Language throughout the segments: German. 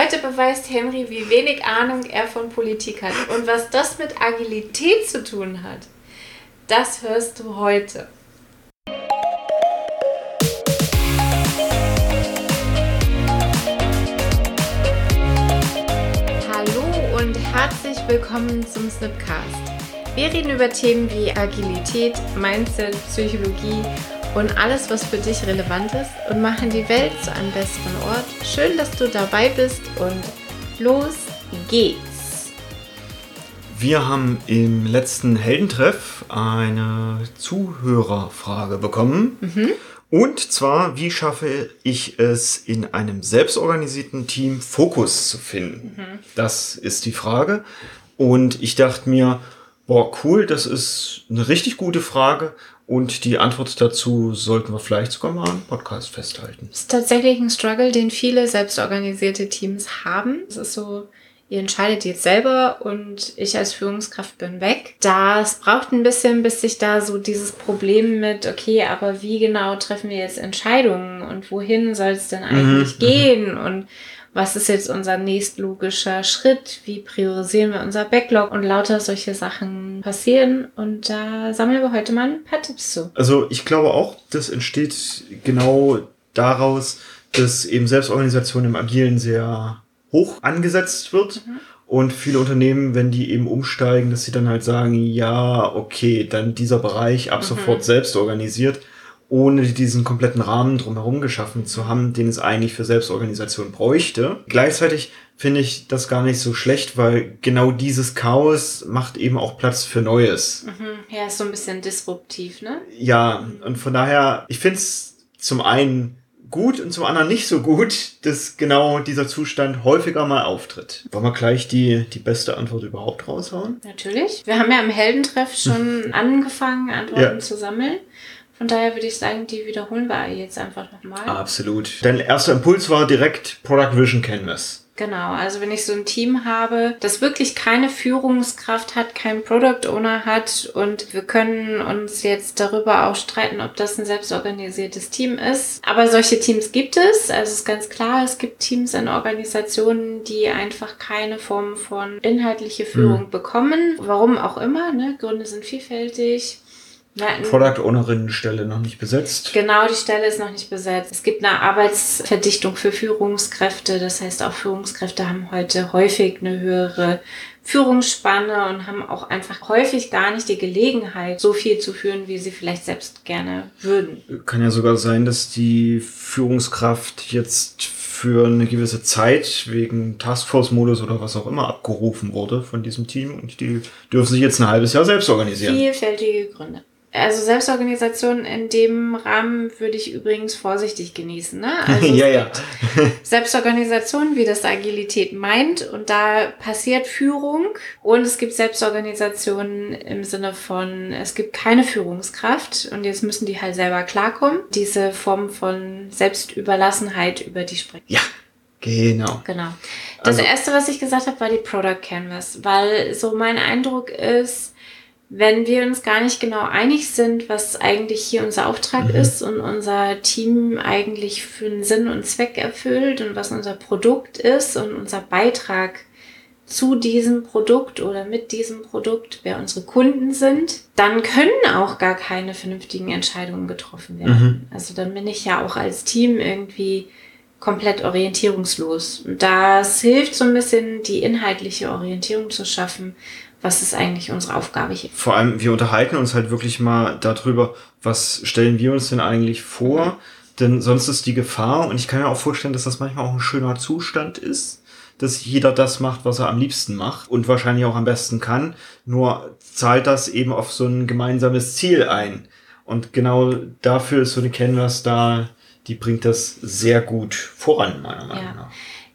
Heute beweist Henry, wie wenig Ahnung er von Politik hat. Und was das mit Agilität zu tun hat, das hörst du heute. Hallo und herzlich willkommen zum Snipcast. Wir reden über Themen wie Agilität, Mindset, Psychologie und alles, was für dich relevant ist und machen die Welt zu einem besseren Ort. Schön, dass du dabei bist und los geht's. Wir haben im letzten Heldentreff eine Zuhörerfrage bekommen. Mhm. Und zwar, wie schaffe ich es in einem selbstorganisierten Team Fokus zu finden? Mhm. Das ist die Frage. Und ich dachte mir, boah, cool, das ist eine richtig gute Frage. Und die Antwort dazu sollten wir vielleicht sogar mal im Podcast festhalten. Das ist tatsächlich ein Struggle, den viele selbstorganisierte Teams haben. Es ist so, ihr entscheidet jetzt selber und ich als Führungskraft bin weg. Das braucht ein bisschen, bis sich da so dieses Problem mit, okay, aber wie genau treffen wir jetzt Entscheidungen und wohin soll es denn eigentlich mhm. gehen und was ist jetzt unser nächstlogischer Schritt, wie priorisieren wir unser Backlog und lauter solche Sachen passieren. Und da sammeln wir heute mal ein paar Tipps zu. Also ich glaube auch, das entsteht genau daraus, dass eben Selbstorganisation im Agilen sehr hoch angesetzt wird. Mhm. Und viele Unternehmen, wenn die eben umsteigen, dass sie dann halt sagen, ja, okay, dann dieser Bereich ab mhm. sofort selbst organisiert ohne diesen kompletten Rahmen drumherum geschaffen zu haben, den es eigentlich für Selbstorganisation bräuchte. Gleichzeitig finde ich das gar nicht so schlecht, weil genau dieses Chaos macht eben auch Platz für Neues. Mhm. Ja, ist so ein bisschen disruptiv, ne? Ja, und von daher, ich finde es zum einen gut und zum anderen nicht so gut, dass genau dieser Zustand häufiger mal auftritt. Wollen wir gleich die, die beste Antwort überhaupt raushauen? Natürlich. Wir haben ja im Heldentreff schon angefangen, Antworten ja. zu sammeln. Von daher würde ich sagen, die wiederholen wir jetzt einfach nochmal. Absolut. Dein erster Impuls war direkt Product Vision Canvas. Genau, also wenn ich so ein Team habe, das wirklich keine Führungskraft hat, keinen Product Owner hat und wir können uns jetzt darüber auch streiten, ob das ein selbstorganisiertes Team ist. Aber solche Teams gibt es. Also es ist ganz klar, es gibt Teams in Organisationen, die einfach keine Form von inhaltliche Führung mhm. bekommen. Warum auch immer, ne? Gründe sind vielfältig. Product Ownerin Stelle noch nicht besetzt. Genau, die Stelle ist noch nicht besetzt. Es gibt eine Arbeitsverdichtung für Führungskräfte. Das heißt, auch Führungskräfte haben heute häufig eine höhere Führungsspanne und haben auch einfach häufig gar nicht die Gelegenheit, so viel zu führen, wie sie vielleicht selbst gerne würden. Kann ja sogar sein, dass die Führungskraft jetzt für eine gewisse Zeit wegen Taskforce-Modus oder was auch immer abgerufen wurde von diesem Team und die dürfen sich jetzt ein halbes Jahr selbst organisieren. Vielfältige Gründe. Also Selbstorganisation in dem Rahmen würde ich übrigens vorsichtig genießen. Ne? Also ja, ja. Selbstorganisation, wie das Agilität meint. Und da passiert Führung. Und es gibt Selbstorganisation im Sinne von, es gibt keine Führungskraft. Und jetzt müssen die halt selber klarkommen. Diese Form von Selbstüberlassenheit, über die sprechen. Ja. Genau. Genau. Das also, erste, was ich gesagt habe, war die Product Canvas, weil so mein Eindruck ist, wenn wir uns gar nicht genau einig sind, was eigentlich hier unser Auftrag mhm. ist und unser Team eigentlich für einen Sinn und Zweck erfüllt und was unser Produkt ist und unser Beitrag zu diesem Produkt oder mit diesem Produkt, wer unsere Kunden sind, dann können auch gar keine vernünftigen Entscheidungen getroffen werden. Mhm. Also dann bin ich ja auch als Team irgendwie komplett orientierungslos. Und das hilft so ein bisschen, die inhaltliche Orientierung zu schaffen was ist eigentlich unsere Aufgabe hier? Vor allem, wir unterhalten uns halt wirklich mal darüber, was stellen wir uns denn eigentlich vor? Mhm. Denn sonst ist die Gefahr, und ich kann mir auch vorstellen, dass das manchmal auch ein schöner Zustand ist, dass jeder das macht, was er am liebsten macht und wahrscheinlich auch am besten kann. Nur zahlt das eben auf so ein gemeinsames Ziel ein. Und genau dafür ist so eine Canvas da, die bringt das sehr gut voran, meiner Meinung ja. nach.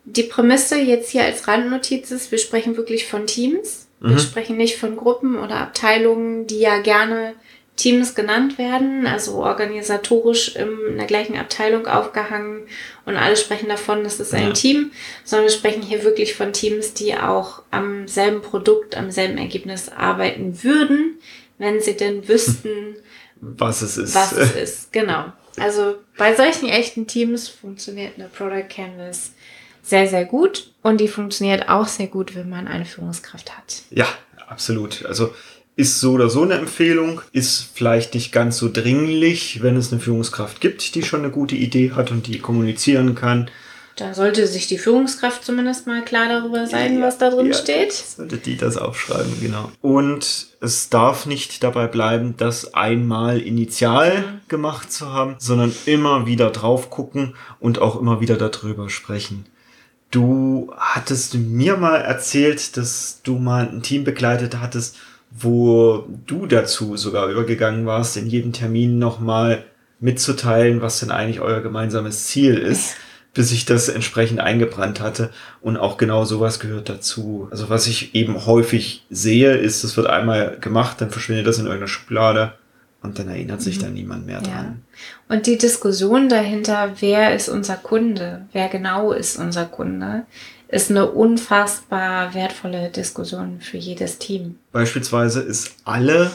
Die Prämisse jetzt hier als Randnotiz ist, wir sprechen wirklich von Teams. Wir mhm. sprechen nicht von Gruppen oder Abteilungen, die ja gerne Teams genannt werden, also organisatorisch in der gleichen Abteilung aufgehangen und alle sprechen davon, das ist ein ja. Team, sondern wir sprechen hier wirklich von Teams, die auch am selben Produkt, am selben Ergebnis arbeiten würden, wenn sie denn wüssten, was es ist. Was es ist, genau. Also bei solchen echten Teams funktioniert eine Product Canvas sehr, sehr gut und die funktioniert auch sehr gut, wenn man eine Führungskraft hat. Ja, absolut. Also ist so oder so eine Empfehlung, ist vielleicht nicht ganz so dringlich, wenn es eine Führungskraft gibt, die schon eine gute Idee hat und die kommunizieren kann. Da sollte sich die Führungskraft zumindest mal klar darüber sein, ja, was da drin ja, steht. Sollte die das aufschreiben, genau. Und es darf nicht dabei bleiben, das einmal initial mhm. gemacht zu haben, sondern immer wieder drauf gucken und auch immer wieder darüber sprechen. Du hattest mir mal erzählt, dass du mal ein Team begleitet hattest, wo du dazu sogar übergegangen warst, in jedem Termin nochmal mitzuteilen, was denn eigentlich euer gemeinsames Ziel ist, bis ich das entsprechend eingebrannt hatte. Und auch genau sowas gehört dazu. Also was ich eben häufig sehe, ist, es wird einmal gemacht, dann verschwindet das in irgendeiner Schublade und dann erinnert sich mhm. da niemand mehr dran. Ja. Und die Diskussion dahinter, wer ist unser Kunde, wer genau ist unser Kunde, ist eine unfassbar wertvolle Diskussion für jedes Team. Beispielsweise ist alle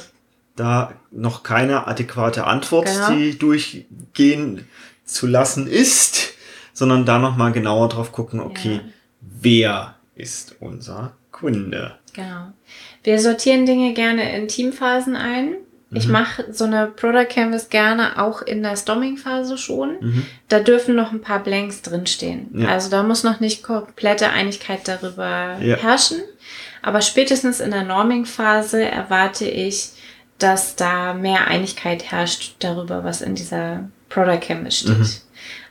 da noch keine adäquate Antwort, genau. die durchgehen zu lassen ist, sondern da nochmal genauer drauf gucken, okay, ja. wer ist unser Kunde? Genau. Wir sortieren Dinge gerne in Teamphasen ein. Ich mhm. mache so eine Product Canvas gerne auch in der Storming-Phase schon. Mhm. Da dürfen noch ein paar Blanks drinstehen. Ja. Also da muss noch nicht komplette Einigkeit darüber ja. herrschen. Aber spätestens in der Norming-Phase erwarte ich, dass da mehr Einigkeit herrscht darüber, was in dieser Product Canvas steht. Mhm.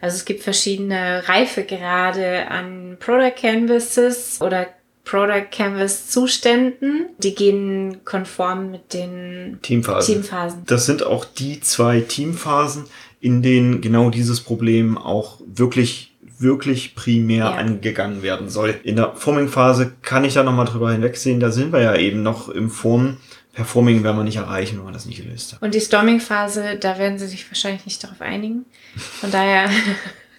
Also es gibt verschiedene Reifegrade an Product Canvases oder Product Canvas Zuständen. Die gehen konform mit den Teamphasen. Teamphasen. Das sind auch die zwei Teamphasen, in denen genau dieses Problem auch wirklich wirklich primär ja. angegangen werden soll. In der Forming-Phase kann ich da nochmal drüber hinwegsehen, da sind wir ja eben noch im Formen. Performing werden wir nicht erreichen, wenn man das nicht gelöst hat. Und die Storming-Phase, da werden sie sich wahrscheinlich nicht darauf einigen. Von daher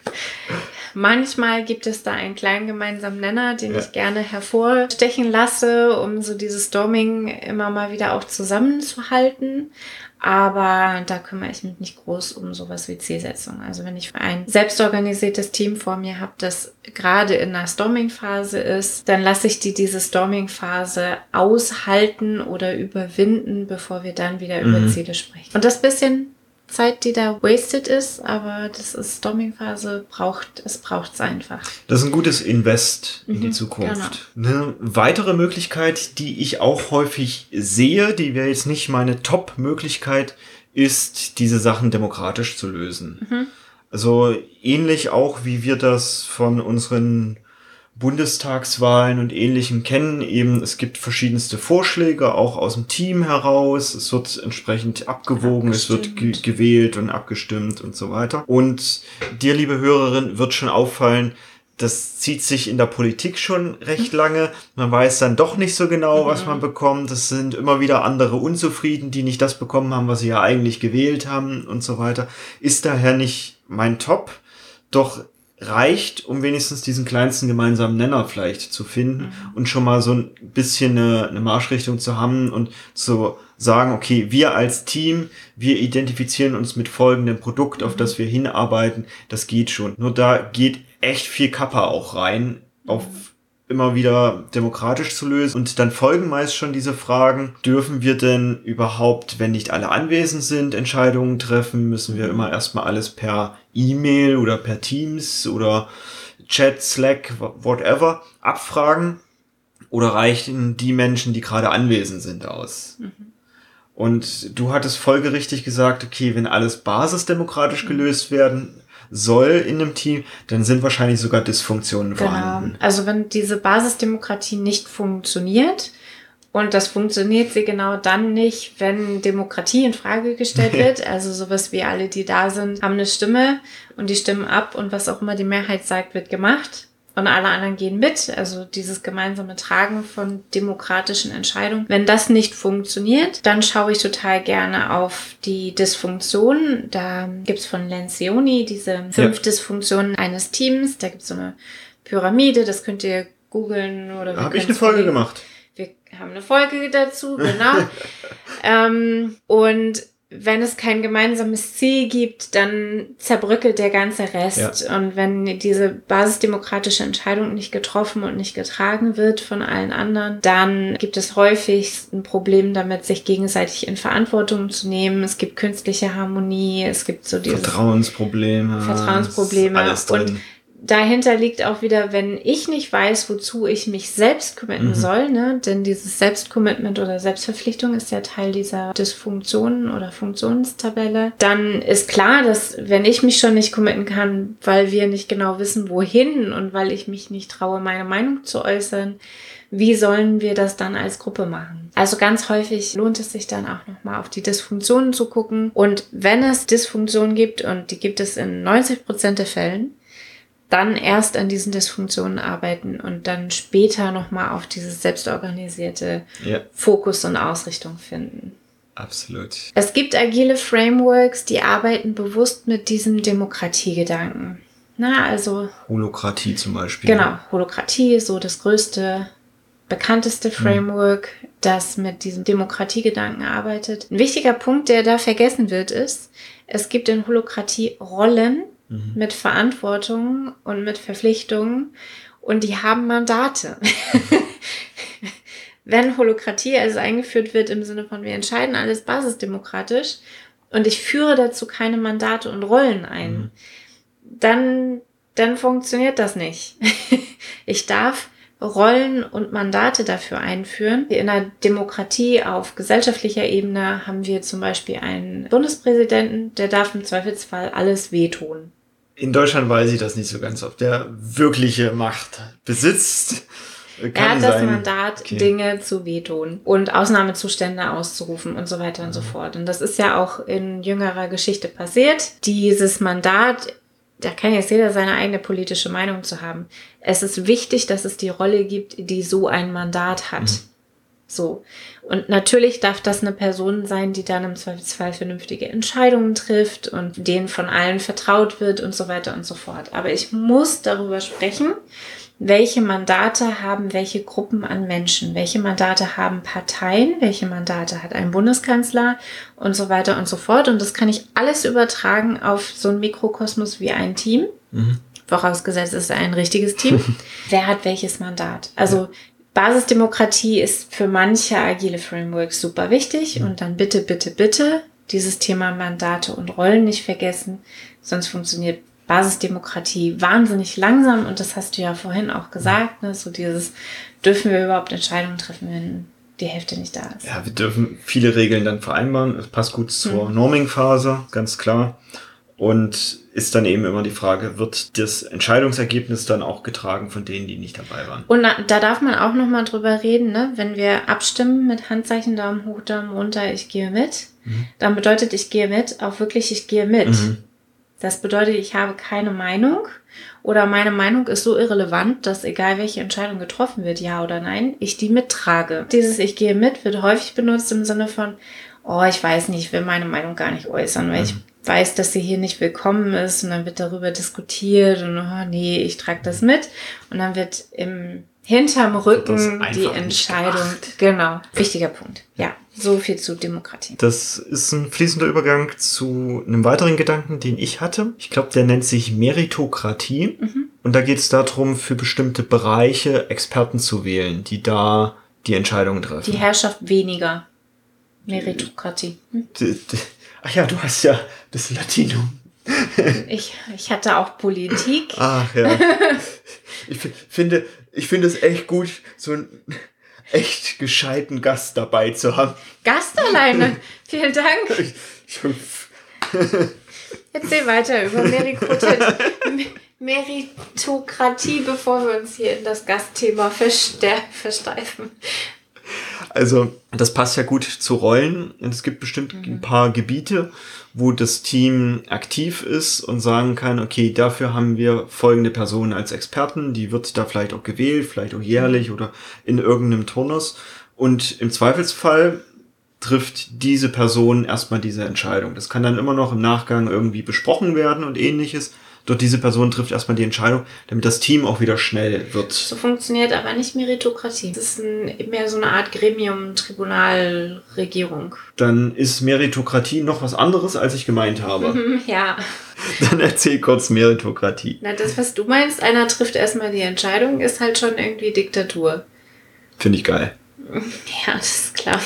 Manchmal gibt es da einen kleinen gemeinsamen Nenner, den ja. ich gerne hervorstechen lasse, um so dieses Storming immer mal wieder auch zusammenzuhalten. Aber da kümmere ich mich nicht groß um sowas wie Zielsetzung. Also wenn ich ein selbstorganisiertes Team vor mir habe, das gerade in einer Storming-Phase ist, dann lasse ich die diese Storming-Phase aushalten oder überwinden, bevor wir dann wieder mhm. über Ziele sprechen. Und das bisschen Zeit, die da wasted ist, aber das ist Storming-Phase, braucht, es braucht es einfach. Das ist ein gutes Invest in mhm, die Zukunft. Genau. Eine weitere Möglichkeit, die ich auch häufig sehe, die wäre jetzt nicht meine Top-Möglichkeit, ist, diese Sachen demokratisch zu lösen. Mhm. Also ähnlich auch, wie wir das von unseren Bundestagswahlen und ähnlichem kennen. Eben, es gibt verschiedenste Vorschläge, auch aus dem Team heraus. Es wird entsprechend abgewogen, es wird ge gewählt und abgestimmt und so weiter. Und dir, liebe Hörerin, wird schon auffallen, das zieht sich in der Politik schon recht lange. Man weiß dann doch nicht so genau, was man mhm. bekommt. Es sind immer wieder andere unzufrieden, die nicht das bekommen haben, was sie ja eigentlich gewählt haben und so weiter. Ist daher nicht mein Top. Doch reicht, um wenigstens diesen kleinsten gemeinsamen Nenner vielleicht zu finden mhm. und schon mal so ein bisschen eine, eine Marschrichtung zu haben und zu sagen, okay, wir als Team, wir identifizieren uns mit folgendem Produkt, auf mhm. das wir hinarbeiten, das geht schon. Nur da geht echt viel Kappa auch rein, auf mhm immer wieder demokratisch zu lösen. Und dann folgen meist schon diese Fragen, dürfen wir denn überhaupt, wenn nicht alle anwesend sind, Entscheidungen treffen? Müssen wir immer erstmal alles per E-Mail oder per Teams oder Chat, Slack, whatever abfragen? Oder reichen die Menschen, die gerade anwesend sind, aus? Mhm. Und du hattest folgerichtig gesagt, okay, wenn alles basisdemokratisch mhm. gelöst werden, soll in einem Team, dann sind wahrscheinlich sogar Dysfunktionen genau. vorhanden. Also wenn diese Basisdemokratie nicht funktioniert, und das funktioniert sie genau dann nicht, wenn Demokratie in Frage gestellt wird. Also sowas wie alle, die da sind, haben eine Stimme und die stimmen ab und was auch immer die Mehrheit sagt, wird gemacht und alle anderen gehen mit. Also dieses gemeinsame Tragen von demokratischen Entscheidungen. Wenn das nicht funktioniert, dann schaue ich total gerne auf die Dysfunktion. Da gibt's von Lencioni diese fünf ja. Dysfunktionen eines Teams. Da gibt's so eine Pyramide, das könnt ihr googeln oder Da habe ich eine Folge gemacht. Wir haben eine Folge dazu, genau. ähm, und wenn es kein gemeinsames Ziel gibt, dann zerbröckelt der ganze Rest. Ja. Und wenn diese basisdemokratische Entscheidung nicht getroffen und nicht getragen wird von allen anderen, dann gibt es häufig ein Problem damit, sich gegenseitig in Verantwortung zu nehmen. Es gibt künstliche Harmonie, es gibt so diese Vertrauensprobleme. Vertrauensprobleme. Alles drin. Und dahinter liegt auch wieder, wenn ich nicht weiß, wozu ich mich selbst committen mhm. soll, ne? denn dieses Selbstcommitment oder Selbstverpflichtung ist ja Teil dieser Dysfunktionen oder Funktionstabelle, dann ist klar, dass wenn ich mich schon nicht committen kann, weil wir nicht genau wissen, wohin und weil ich mich nicht traue, meine Meinung zu äußern, wie sollen wir das dann als Gruppe machen? Also ganz häufig lohnt es sich dann auch nochmal auf die Dysfunktionen zu gucken. Und wenn es Dysfunktionen gibt, und die gibt es in 90 Prozent der Fällen, dann erst an diesen Dysfunktionen arbeiten und dann später nochmal auf dieses selbstorganisierte ja. Fokus und Ausrichtung finden. Absolut. Es gibt agile Frameworks, die arbeiten bewusst mit diesem Demokratiegedanken. Na, also. Holokratie zum Beispiel. Genau, Holokratie so das größte, bekannteste hm. Framework, mhm. das mit diesem Demokratiegedanken arbeitet. Ein wichtiger Punkt, der da vergessen wird, ist, es gibt in Holokratie Rollen, mhm. mit Verantwortung und mit Verpflichtungen und die haben Mandate. Wenn Holokratie also eingeführt wird im Sinne von wir entscheiden alles basisdemokratisch und ich führe dazu keine Mandate und Rollen ein, mhm. dann, dann funktioniert das nicht. ich darf Rollen und Mandate dafür einführen. In der Demokratie auf gesellschaftlicher Ebene haben wir zum Beispiel einen Bundespräsidenten, der darf im Zweifelsfall alles wehtun in Deutschland weiß ich das nicht so ganz, ob der wirkliche Macht besitzt. Kann er hat sein. das Mandat, okay. Dinge zu wehtun und Ausnahmezustände auszurufen und so weiter und so mhm. fort. Und das ist ja auch in jüngerer Geschichte passiert. Dieses Mandat, da kann jetzt jeder seine eigene politische Meinung zu haben. Es ist wichtig, dass es die Rolle gibt, die so ein Mandat hat. Mhm. So. Und natürlich darf das eine Person sein, die dann im Zweifelsfall vernünftige Entscheidungen trifft und denen von allen vertraut wird und so weiter und so fort. Aber ich muss darüber sprechen, welche Mandate haben welche Gruppen an Menschen, welche Mandate haben Parteien, welche Mandate hat ein Bundeskanzler und so weiter und so fort. Und das kann ich alles übertragen auf so ein Mikrokosmos wie ein Team. Mhm vorausgesetzt es ist ein richtiges Team. Wer hat welches Mandat? Also Basisdemokratie ist für manche agile Frameworks super wichtig und dann bitte, bitte, bitte dieses Thema Mandate und Rollen nicht vergessen, sonst funktioniert Basisdemokratie wahnsinnig langsam und das hast du ja vorhin auch gesagt, ne? so dieses, dürfen wir überhaupt Entscheidungen treffen, wenn die Hälfte nicht da ist. Ja, wir dürfen viele Regeln dann vereinbaren. Es passt gut zur hm. Norming-Phase, ganz klar. Und ist dann eben immer die Frage, wird das Entscheidungsergebnis dann auch getragen von denen, die nicht dabei waren? Und da darf man auch nochmal drüber reden, ne? wenn wir abstimmen mit Handzeichen Daumen hoch, Daumen runter, ich gehe mit, mhm. dann bedeutet ich gehe mit auch wirklich, ich gehe mit. Mhm. Das bedeutet, ich habe keine Meinung oder meine Meinung ist so irrelevant, dass egal welche Entscheidung getroffen wird, ja oder nein, ich die mittrage. Dieses Ich gehe mit wird häufig benutzt im Sinne von, oh, ich weiß nicht, ich will meine Meinung gar nicht äußern, weil mhm. ich weiß, dass sie hier nicht willkommen ist und dann wird darüber diskutiert und oh nee, ich trage das mit und dann wird im hinterm Rücken die Entscheidung. Genau, wichtiger Punkt. Ja, so viel zu Demokratie. Das ist ein fließender Übergang zu einem weiteren Gedanken, den ich hatte. Ich glaube, der nennt sich Meritokratie. Mhm. Und da geht es darum, für bestimmte Bereiche Experten zu wählen, die da die Entscheidungen treffen. Die Herrschaft weniger. Meritokratie. Hm? Ach ja, du hast ja das Latinum. ich, ich hatte auch Politik. Ach ja. Ich finde, ich finde es echt gut, so einen echt gescheiten Gast dabei zu haben. Gast alleine. Vielen Dank. Ich, ich, Erzähl weiter über Meritokratie, bevor wir uns hier in das Gastthema versteifen. Also, das passt ja gut zu Rollen. Und es gibt bestimmt mhm. ein paar Gebiete, wo das Team aktiv ist und sagen kann, okay, dafür haben wir folgende Person als Experten, die wird da vielleicht auch gewählt, vielleicht auch jährlich mhm. oder in irgendeinem Turnus. Und im Zweifelsfall trifft diese Person erstmal diese Entscheidung. Das kann dann immer noch im Nachgang irgendwie besprochen werden und ähnliches. Dort diese Person trifft erstmal die Entscheidung, damit das Team auch wieder schnell wird. So funktioniert aber nicht Meritokratie. Das ist ein, mehr so eine Art Gremium, Tribunal, Regierung. Dann ist Meritokratie noch was anderes, als ich gemeint habe. Ja. Dann erzähl kurz Meritokratie. Na, das, was du meinst, einer trifft erstmal die Entscheidung, ist halt schon irgendwie Diktatur. Finde ich geil. Ja, das ist klar.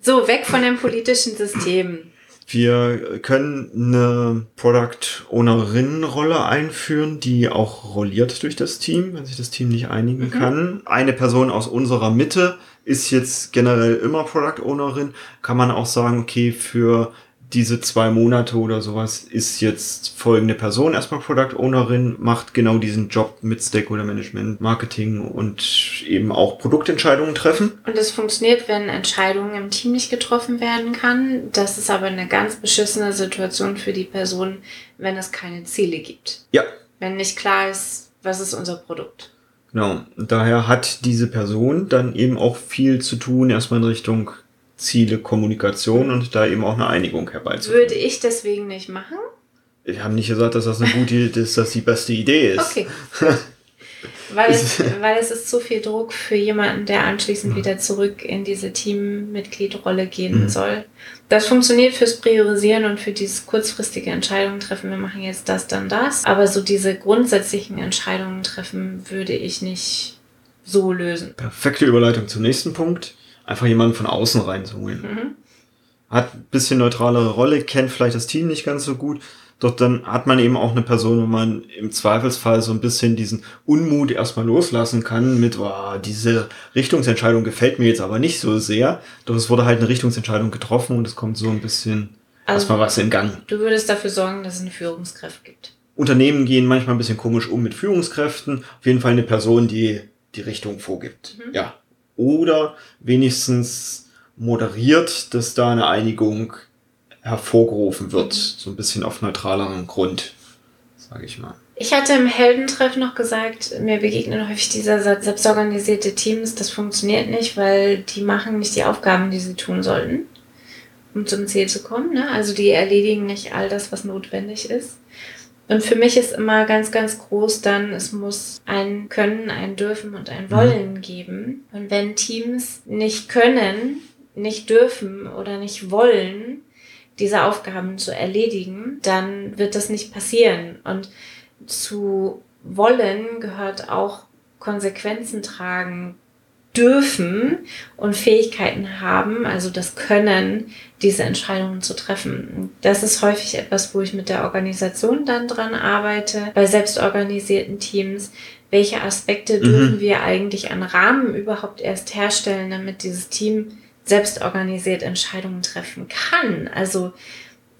So, weg von dem politischen System. Wir können eine Product Ownerin Rolle einführen, die auch rolliert durch das Team, wenn sich das Team nicht einigen mhm. kann. Eine Person aus unserer Mitte ist jetzt generell immer Product Ownerin. Kann man auch sagen, okay, für diese zwei Monate oder sowas ist jetzt folgende Person erstmal Product Ownerin, macht genau diesen Job mit Stakeholder Management, Marketing und eben auch Produktentscheidungen treffen. Und es funktioniert, wenn Entscheidungen im Team nicht getroffen werden kann. Das ist aber eine ganz beschissene Situation für die Person, wenn es keine Ziele gibt. Ja. Wenn nicht klar ist, was ist unser Produkt. Genau. Daher hat diese Person dann eben auch viel zu tun, erstmal in Richtung Ziele, Kommunikation und da eben auch eine Einigung herbeizuführen. Würde ich deswegen nicht machen? Wir haben nicht gesagt, dass das eine gute Idee ist, dass das die beste Idee ist. Okay. weil, es, weil es ist zu viel Druck für jemanden, der anschließend wieder zurück in diese Teammitgliedrolle gehen mhm. soll. Das funktioniert fürs Priorisieren und für dieses kurzfristige Entscheidungen treffen. Wir machen jetzt das, dann das. Aber so diese grundsätzlichen Entscheidungen treffen würde ich nicht so lösen. Perfekte Überleitung zum nächsten Punkt einfach jemanden von außen reinzuholen. Mhm. Hat ein bisschen neutralere Rolle, kennt vielleicht das Team nicht ganz so gut. Doch dann hat man eben auch eine Person, wo man im Zweifelsfall so ein bisschen diesen Unmut erstmal loslassen kann mit, oh, diese Richtungsentscheidung gefällt mir jetzt aber nicht so sehr. Doch es wurde halt eine Richtungsentscheidung getroffen und es kommt so ein bisschen also, erstmal was in Gang. Du würdest dafür sorgen, dass es eine Führungskraft gibt. Unternehmen gehen manchmal ein bisschen komisch um mit Führungskräften. Auf jeden Fall eine Person, die die Richtung vorgibt. Mhm. Ja, oder wenigstens moderiert, dass da eine Einigung hervorgerufen wird. So ein bisschen auf neutralerem Grund, sage ich mal. Ich hatte im Heldentreff noch gesagt, mir begegnen häufig diese selbstorganisierte Teams. Das funktioniert nicht, weil die machen nicht die Aufgaben, die sie tun sollten, um zum Ziel zu kommen. Ne? Also die erledigen nicht all das, was notwendig ist. Und für mich ist immer ganz, ganz groß dann, es muss ein Können, ein Dürfen und ein Wollen mhm. geben. Und wenn Teams nicht können, nicht dürfen oder nicht wollen, diese Aufgaben zu erledigen, dann wird das nicht passieren. Und zu wollen gehört auch Konsequenzen tragen, dürfen und Fähigkeiten haben, also das Können, diese Entscheidungen zu treffen. Das ist häufig etwas, wo ich mit der Organisation dann dran arbeite, bei selbstorganisierten Teams. Welche Aspekte mhm. dürfen wir eigentlich an Rahmen überhaupt erst herstellen, damit dieses Team selbstorganisiert Entscheidungen treffen kann? Also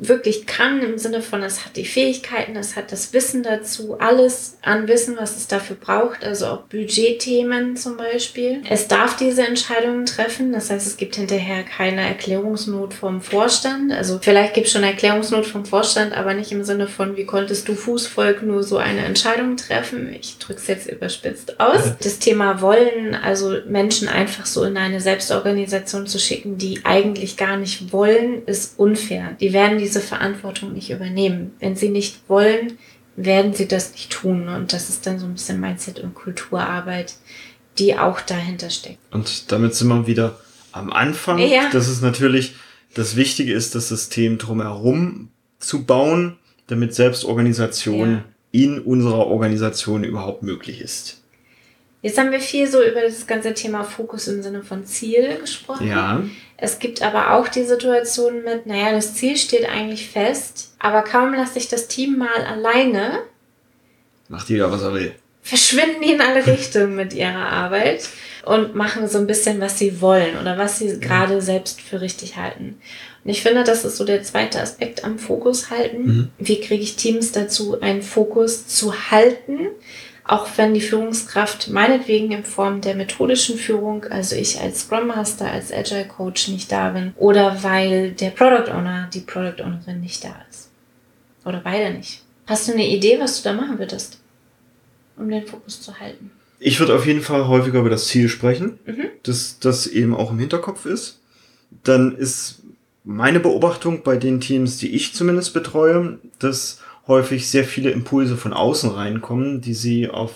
wirklich kann im Sinne von, es hat die Fähigkeiten, es hat das Wissen dazu, alles an Wissen, was es dafür braucht, also auch Budgetthemen zum Beispiel. Es darf diese Entscheidungen treffen, das heißt, es gibt hinterher keine Erklärungsnot vom Vorstand. Also vielleicht gibt es schon Erklärungsnot vom Vorstand, aber nicht im Sinne von, wie konntest du Fußvolk nur so eine Entscheidung treffen? Ich drücke es jetzt überspitzt aus. Das Thema wollen, also Menschen einfach so in eine Selbstorganisation zu schicken, die eigentlich gar nicht wollen, ist unfair. Die werden die diese Verantwortung nicht übernehmen. Wenn sie nicht wollen, werden sie das nicht tun. Und das ist dann so ein bisschen Mindset und Kulturarbeit, die auch dahinter steckt. Und damit sind wir wieder am Anfang. Ja. Das ist natürlich, das Wichtige ist, das System drumherum zu bauen, damit Selbstorganisation ja. in unserer Organisation überhaupt möglich ist. Jetzt haben wir viel so über das ganze Thema Fokus im Sinne von Ziel gesprochen. Ja. Es gibt aber auch die Situation mit, naja, das Ziel steht eigentlich fest, aber kaum lasse ich das Team mal alleine. Macht jeder, was er will. Verschwinden die in alle Richtungen mit ihrer Arbeit und machen so ein bisschen, was sie wollen oder was sie ja. gerade selbst für richtig halten. Und ich finde, das ist so der zweite Aspekt am Fokus halten. Mhm. Wie kriege ich Teams dazu, einen Fokus zu halten? Auch wenn die Führungskraft meinetwegen in Form der methodischen Führung, also ich als Scrum Master, als Agile Coach nicht da bin, oder weil der Product Owner, die Product Ownerin nicht da ist. Oder beide nicht. Hast du eine Idee, was du da machen würdest, um den Fokus zu halten? Ich würde auf jeden Fall häufiger über das Ziel sprechen, mhm. dass das eben auch im Hinterkopf ist. Dann ist meine Beobachtung bei den Teams, die ich zumindest betreue, dass häufig sehr viele Impulse von außen reinkommen, die sie auf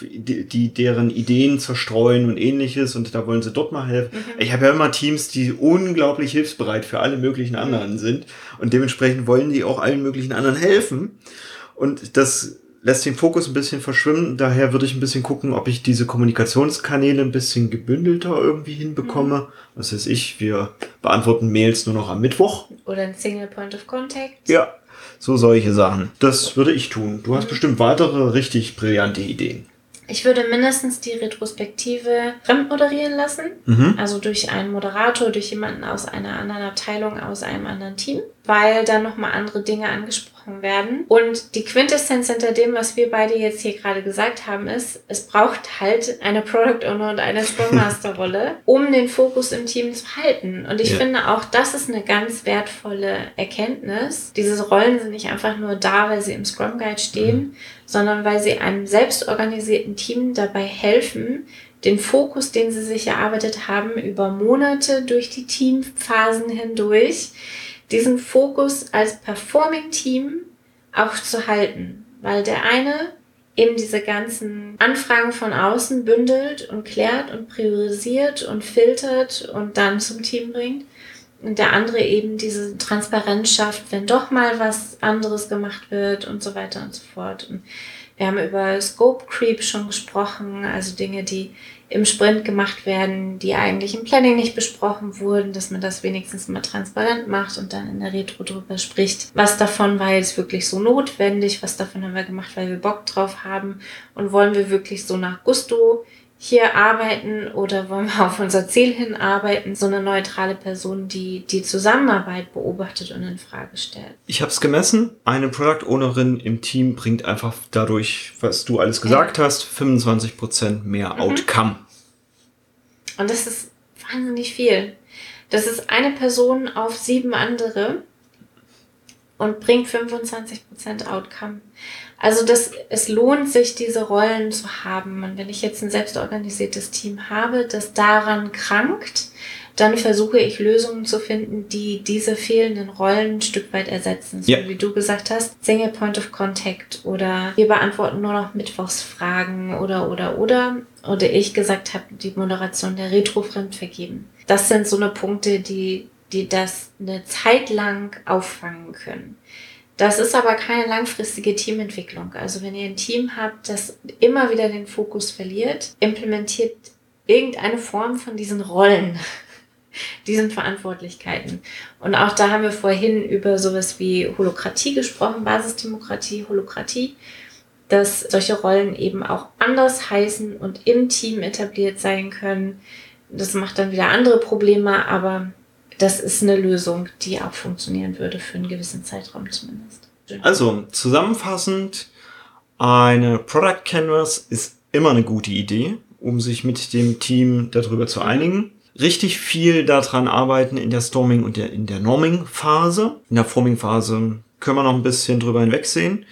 die, die deren Ideen zerstreuen und ähnliches und da wollen sie dort mal helfen. Mhm. Ich habe ja immer Teams, die unglaublich hilfsbereit für alle möglichen anderen mhm. sind und dementsprechend wollen die auch allen möglichen anderen helfen und das lässt den Fokus ein bisschen verschwimmen. Daher würde ich ein bisschen gucken, ob ich diese Kommunikationskanäle ein bisschen gebündelter irgendwie hinbekomme. Mhm. Was weiß ich, wir beantworten Mails nur noch am Mittwoch. Oder ein Single Point of Contact. Ja, so solche Sachen. Das würde ich tun. Du hast bestimmt weitere richtig brillante Ideen. Ich würde mindestens die Retrospektive fremd moderieren lassen. Mhm. Also durch einen Moderator, durch jemanden aus einer anderen Abteilung, aus einem anderen Team, weil dann nochmal andere Dinge angesprochen werden. Und die Quintessenz hinter dem, was wir beide jetzt hier gerade gesagt haben, ist, es braucht halt eine Product Owner und eine Scrum Master Rolle, um den Fokus im Team zu halten. Und ich ja. finde auch, das ist eine ganz wertvolle Erkenntnis. Diese Rollen sind nicht einfach nur da, weil sie im Scrum Guide stehen, mhm sondern weil sie einem selbstorganisierten Team dabei helfen, den Fokus, den sie sich erarbeitet haben, über Monate durch die Teamphasen hindurch, diesen Fokus als Performing Team auch zu halten. Weil der eine eben diese ganzen Anfragen von außen bündelt und klärt und priorisiert und filtert und dann zum Team bringt und der andere eben diese Transparenz schafft, wenn doch mal was anderes gemacht wird und so weiter und so fort. Und wir haben über Scope Creep schon gesprochen, also Dinge, die im Sprint gemacht werden, die eigentlich im Planning nicht besprochen wurden, dass man das wenigstens mal transparent macht und dann in der Retro drüber spricht. Was davon war jetzt wirklich so notwendig? Was davon haben wir gemacht, weil wir Bock drauf haben? Und wollen wir wirklich so nach Gusto hier arbeiten oder wollen wir auf unser Ziel hinarbeiten? So eine neutrale Person, die die Zusammenarbeit beobachtet und in Frage stellt. Ich habe es gemessen. Eine Product Ownerin im Team bringt einfach dadurch, was du alles gesagt ja. hast, 25% mehr mhm. Outcome. Und das ist wahnsinnig viel. Das ist eine Person auf sieben andere und bringt 25% Outcome. Also das, es lohnt sich, diese Rollen zu haben. Und wenn ich jetzt ein selbstorganisiertes Team habe, das daran krankt, dann versuche ich Lösungen zu finden, die diese fehlenden Rollen ein Stück weit ersetzen. So ja. wie du gesagt hast, Single Point of Contact oder wir beantworten nur noch Mittwochsfragen oder, oder, oder. Oder ich gesagt habe, die Moderation der Retro-Fremd vergeben. Das sind so eine Punkte, die, die das eine Zeit lang auffangen können. Das ist aber keine langfristige Teamentwicklung. Also wenn ihr ein Team habt, das immer wieder den Fokus verliert, implementiert irgendeine Form von diesen Rollen, diesen Verantwortlichkeiten. Und auch da haben wir vorhin über sowas wie Holokratie gesprochen, Basisdemokratie, Holokratie, dass solche Rollen eben auch anders heißen und im Team etabliert sein können. Das macht dann wieder andere Probleme, aber das ist eine Lösung, die auch funktionieren würde für einen gewissen Zeitraum zumindest. Also zusammenfassend, eine Product Canvas ist immer eine gute Idee, um sich mit dem Team darüber zu einigen. Richtig viel daran arbeiten in der Storming und der, in der Norming-Phase. In der Forming-Phase können wir noch ein bisschen drüber hinwegsehen.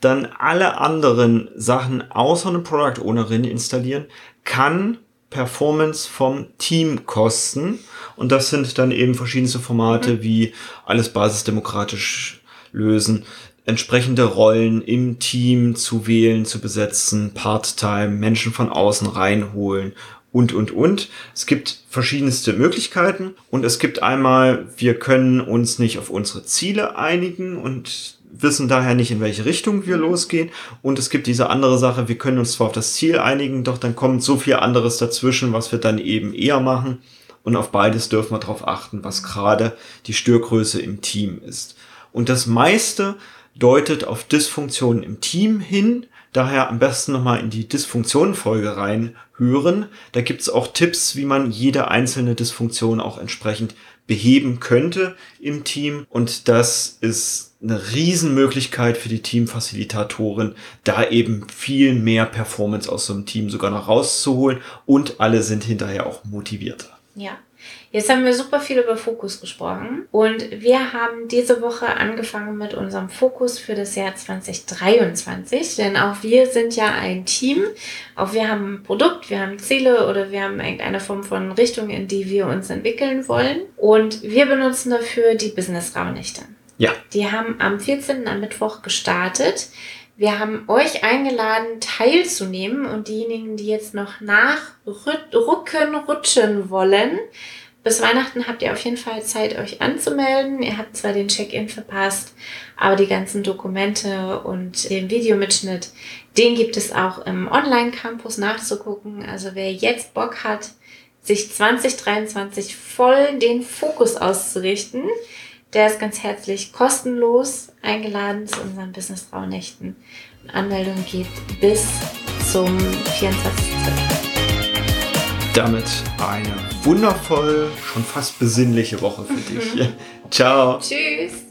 Dann alle anderen Sachen außer eine Product Ownerin installieren, kann Performance vom Team kosten. Und das sind dann eben verschiedenste Formate mhm. wie alles basisdemokratisch lösen, entsprechende Rollen im Team zu wählen, zu besetzen, Part-Time, Menschen von außen reinholen und, und, und. Es gibt verschiedenste Möglichkeiten und es gibt einmal, wir können uns nicht auf unsere Ziele einigen und wissen daher nicht, in welche Richtung wir losgehen. Und es gibt diese andere Sache, wir können uns zwar auf das Ziel einigen, doch dann kommt so viel anderes dazwischen, was wir dann eben eher machen. Und auf beides dürfen wir darauf achten, was gerade die Störgröße im Team ist. Und das meiste deutet auf Dysfunktionen im Team hin. Daher am besten nochmal in die Dysfunktionenfolge reinhören. Da gibt's auch Tipps, wie man jede einzelne Dysfunktion auch entsprechend beheben könnte im Team. Und das ist eine Riesenmöglichkeit für die Teamfacilitatoren, da eben viel mehr Performance aus so einem Team sogar noch rauszuholen. Und alle sind hinterher auch motivierter. Ja. Jetzt haben wir super viel über Fokus gesprochen und wir haben diese Woche angefangen mit unserem Fokus für das Jahr 2023, denn auch wir sind ja ein Team. Auch wir haben ein Produkt, wir haben Ziele oder wir haben irgendeine Form von Richtung, in die wir uns entwickeln wollen und wir benutzen dafür die Business-Raumnächte. Ja. Die haben am 14. am Mittwoch gestartet. Wir haben euch eingeladen, teilzunehmen und diejenigen, die jetzt noch nachrücken, rutschen wollen, bis Weihnachten habt ihr auf jeden Fall Zeit, euch anzumelden. Ihr habt zwar den Check-in verpasst, aber die ganzen Dokumente und den Videomitschnitt, den gibt es auch im Online-Campus nachzugucken. Also wer jetzt Bock hat, sich 2023 voll den Fokus auszurichten, der ist ganz herzlich kostenlos eingeladen zu unseren Business Frauennächten. Anmeldung geht bis zum 24.12. Damit eine wundervoll, schon fast besinnliche Woche für dich. Ciao. Tschüss.